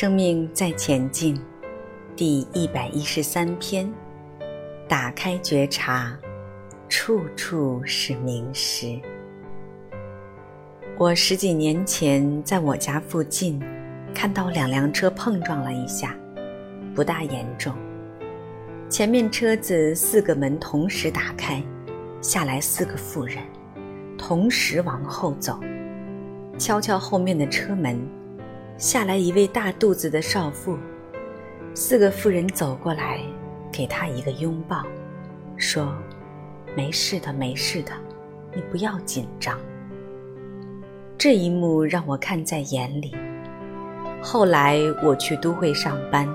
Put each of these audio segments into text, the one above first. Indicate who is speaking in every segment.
Speaker 1: 生命在前进，第一百一十三篇。打开觉察，处处是名师。我十几年前在我家附近看到两辆车碰撞了一下，不大严重。前面车子四个门同时打开，下来四个妇人，同时往后走，敲敲后面的车门。下来一位大肚子的少妇，四个妇人走过来，给她一个拥抱，说：“没事的，没事的，你不要紧张。”这一幕让我看在眼里。后来我去都会上班，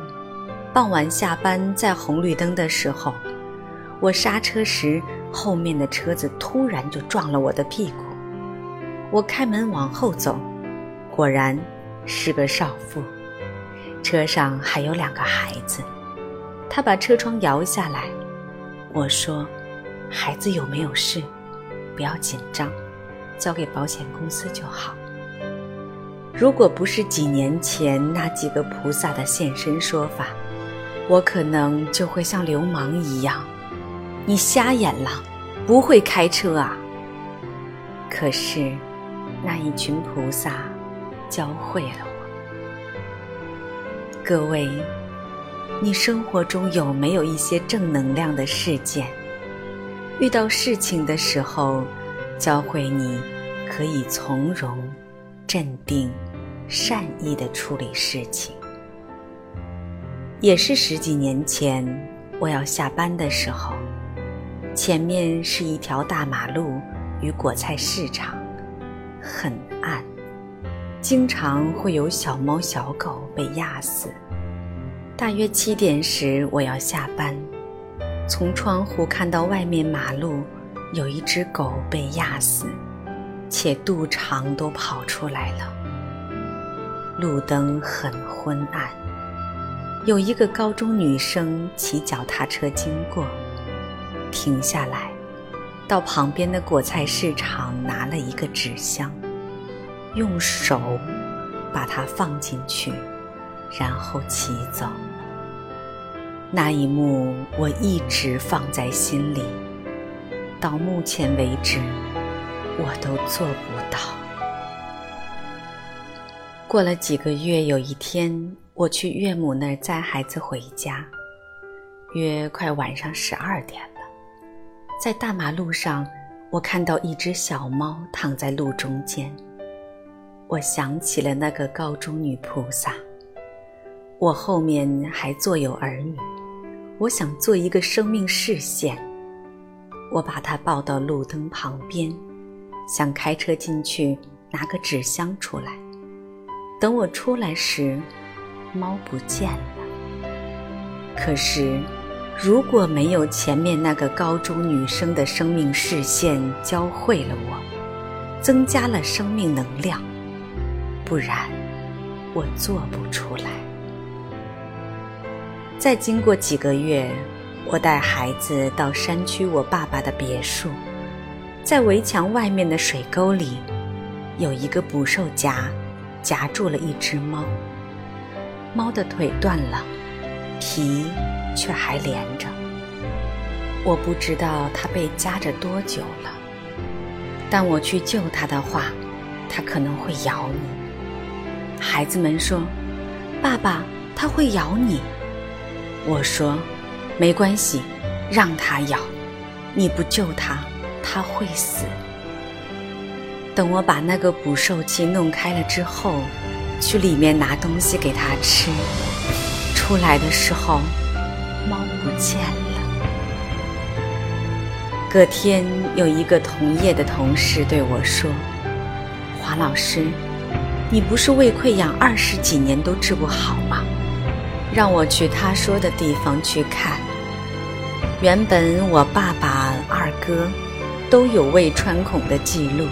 Speaker 1: 傍晚下班在红绿灯的时候，我刹车时，后面的车子突然就撞了我的屁股。我开门往后走，果然。是个少妇，车上还有两个孩子。他把车窗摇下来，我说：“孩子有没有事？不要紧张，交给保险公司就好。”如果不是几年前那几个菩萨的现身说法，我可能就会像流氓一样：“你瞎眼了，不会开车啊！”可是，那一群菩萨。教会了我。各位，你生活中有没有一些正能量的事件？遇到事情的时候，教会你可以从容、镇定、善意的处理事情。也是十几年前，我要下班的时候，前面是一条大马路与果菜市场，很暗。经常会有小猫小狗被压死。大约七点时，我要下班，从窗户看到外面马路有一只狗被压死，且肚肠都跑出来了。路灯很昏暗，有一个高中女生骑脚踏车经过，停下来，到旁边的果菜市场拿了一个纸箱。用手把它放进去，然后骑走。那一幕我一直放在心里，到目前为止，我都做不到。过了几个月，有一天我去岳母那儿载孩子回家，约快晚上十二点了，在大马路上，我看到一只小猫躺在路中间。我想起了那个高中女菩萨。我后面还坐有儿女，我想做一个生命视线。我把她抱到路灯旁边，想开车进去拿个纸箱出来。等我出来时，猫不见了。可是，如果没有前面那个高中女生的生命视线教会了我，增加了生命能量。不然，我做不出来。再经过几个月，我带孩子到山区我爸爸的别墅，在围墙外面的水沟里，有一个捕兽夹，夹住了一只猫。猫的腿断了，皮却还连着。我不知道它被夹着多久了，但我去救它的话，它可能会咬你。孩子们说：“爸爸，它会咬你。”我说：“没关系，让它咬。你不救它，它会死。”等我把那个捕兽器弄开了之后，去里面拿东西给它吃。出来的时候，猫不见了。隔天，有一个同业的同事对我说：“华老师。”你不是胃溃疡二十几年都治不好吗？让我去他说的地方去看。原本我爸爸、二哥都有胃穿孔的记录。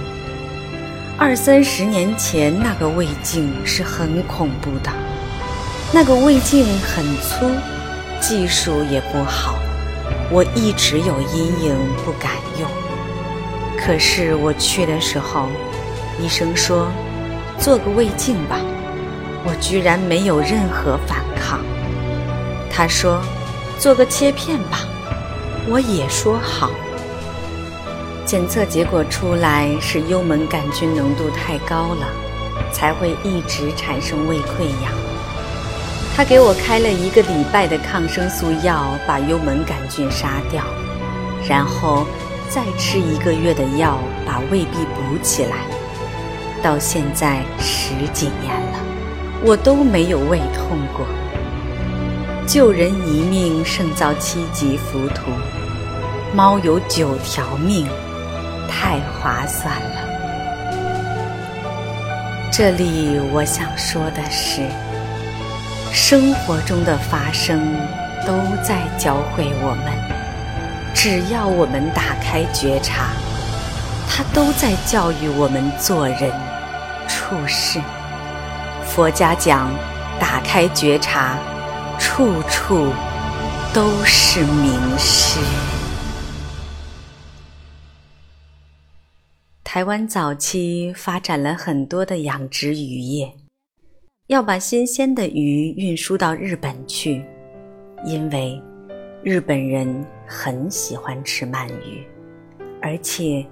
Speaker 1: 二三十年前那个胃镜是很恐怖的，那个胃镜很粗，技术也不好，我一直有阴影，不敢用。可是我去的时候，医生说。做个胃镜吧，我居然没有任何反抗。他说：“做个切片吧。”我也说好。检测结果出来是幽门杆菌浓度太高了，才会一直产生胃溃疡。他给我开了一个礼拜的抗生素药，把幽门杆菌杀掉，然后再吃一个月的药，把胃壁补起来。到现在十几年了，我都没有胃痛过。救人一命胜造七级浮屠，猫有九条命，太划算了。这里我想说的是。生活中的发生都在教会我们，只要我们打开觉察，它都在教育我们做人处事。佛家讲，打开觉察，处处都是名师。台湾早期发展了很多的养殖渔业。要把新鲜的鱼运输到日本去，因为日本人很喜欢吃鳗鱼，而且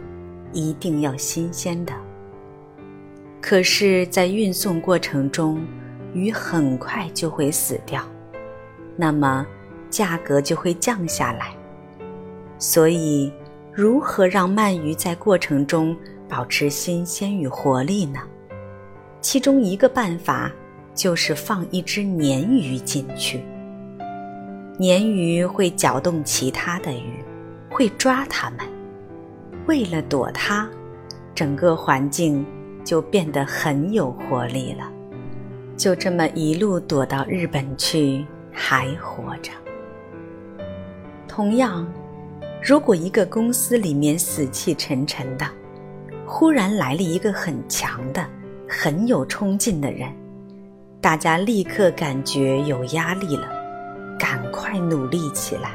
Speaker 1: 一定要新鲜的。可是，在运送过程中，鱼很快就会死掉，那么价格就会降下来。所以，如何让鳗鱼在过程中保持新鲜与活力呢？其中一个办法。就是放一只鲶鱼进去，鲶鱼会搅动其他的鱼，会抓它们。为了躲它，整个环境就变得很有活力了。就这么一路躲到日本去，还活着。同样，如果一个公司里面死气沉沉的，忽然来了一个很强的、很有冲劲的人。大家立刻感觉有压力了，赶快努力起来。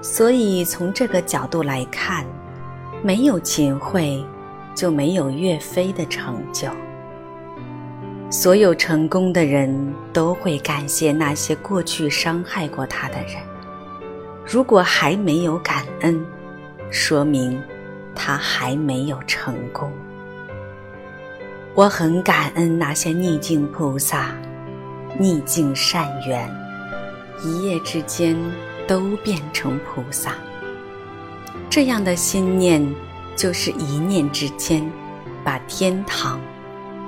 Speaker 1: 所以从这个角度来看，没有秦桧，就没有岳飞的成就。所有成功的人都会感谢那些过去伤害过他的人。如果还没有感恩，说明他还没有成功。我很感恩那些逆境菩萨、逆境善缘，一夜之间都变成菩萨。这样的心念，就是一念之间，把天堂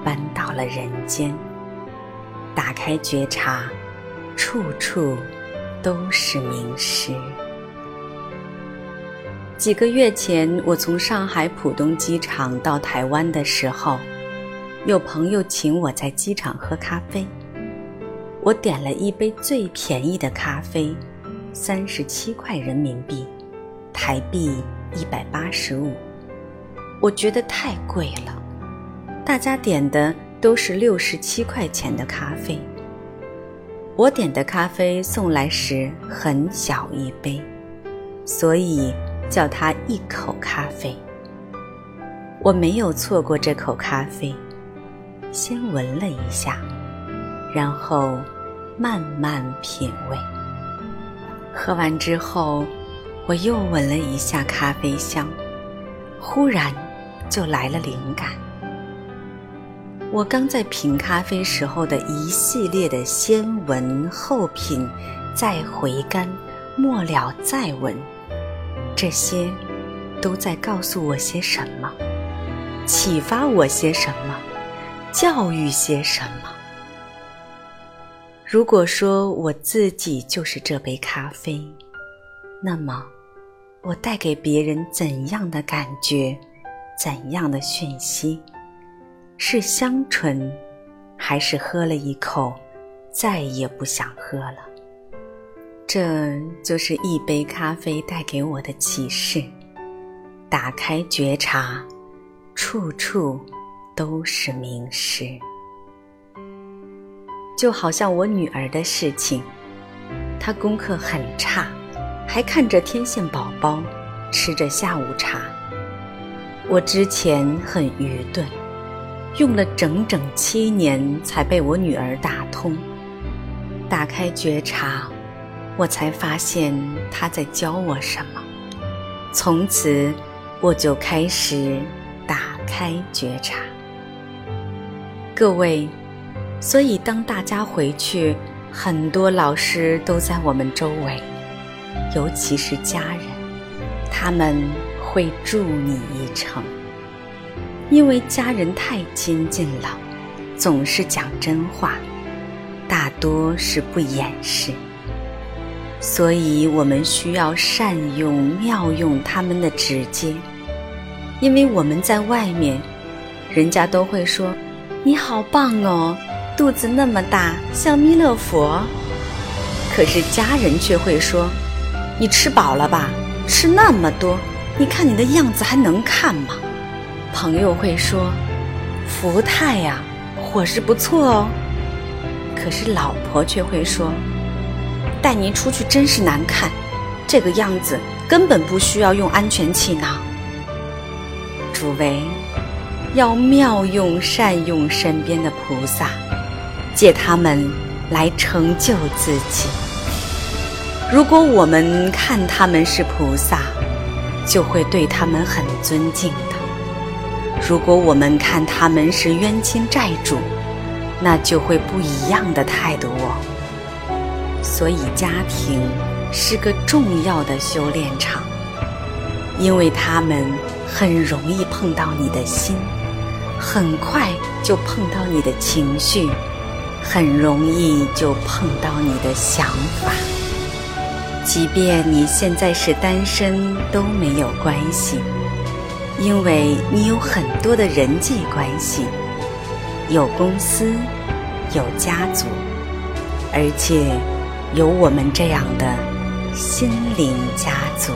Speaker 1: 搬到了人间。打开觉察，处处都是名师。几个月前，我从上海浦东机场到台湾的时候。有朋友请我在机场喝咖啡，我点了一杯最便宜的咖啡，三十七块人民币，台币一百八十五。我觉得太贵了，大家点的都是六十七块钱的咖啡。我点的咖啡送来时很小一杯，所以叫它一口咖啡。我没有错过这口咖啡。先闻了一下，然后慢慢品味。喝完之后，我又闻了一下咖啡香，忽然就来了灵感。我刚在品咖啡时候的一系列的先闻后品，再回甘，末了再闻，这些都在告诉我些什么？启发我些什么？教育些什么？如果说我自己就是这杯咖啡，那么我带给别人怎样的感觉？怎样的讯息？是香醇，还是喝了一口再也不想喝了？这就是一杯咖啡带给我的启示：打开觉察，处处。都是名师，就好像我女儿的事情，她功课很差，还看着天线宝宝，吃着下午茶。我之前很愚钝，用了整整七年才被我女儿打通。打开觉察，我才发现她在教我什么。从此，我就开始打开觉察。各位，所以当大家回去，很多老师都在我们周围，尤其是家人，他们会助你一程。因为家人太亲近了，总是讲真话，大多是不掩饰，所以我们需要善用妙用他们的直接。因为我们在外面，人家都会说：“你好棒哦，肚子那么大，像弥勒佛。”可是家人却会说：“你吃饱了吧？吃那么多，你看你的样子还能看吗？”朋友会说：“福泰呀，伙食不错哦。”可是老婆却会说：“带您出去真是难看，这个样子根本不需要用安全气囊。”诸位，要妙用善用身边的菩萨，借他们来成就自己。如果我们看他们是菩萨，就会对他们很尊敬的。如果我们看他们是冤亲债主，那就会不一样的态度哦。所以家庭是个重要的修炼场，因为他们很容易碰到你的心，很快就碰到你的情绪，很容易就碰到你的想法。即便你现在是单身都没有关系。因为你有很多的人际关系，有公司，有家族，而且有我们这样的心灵家族。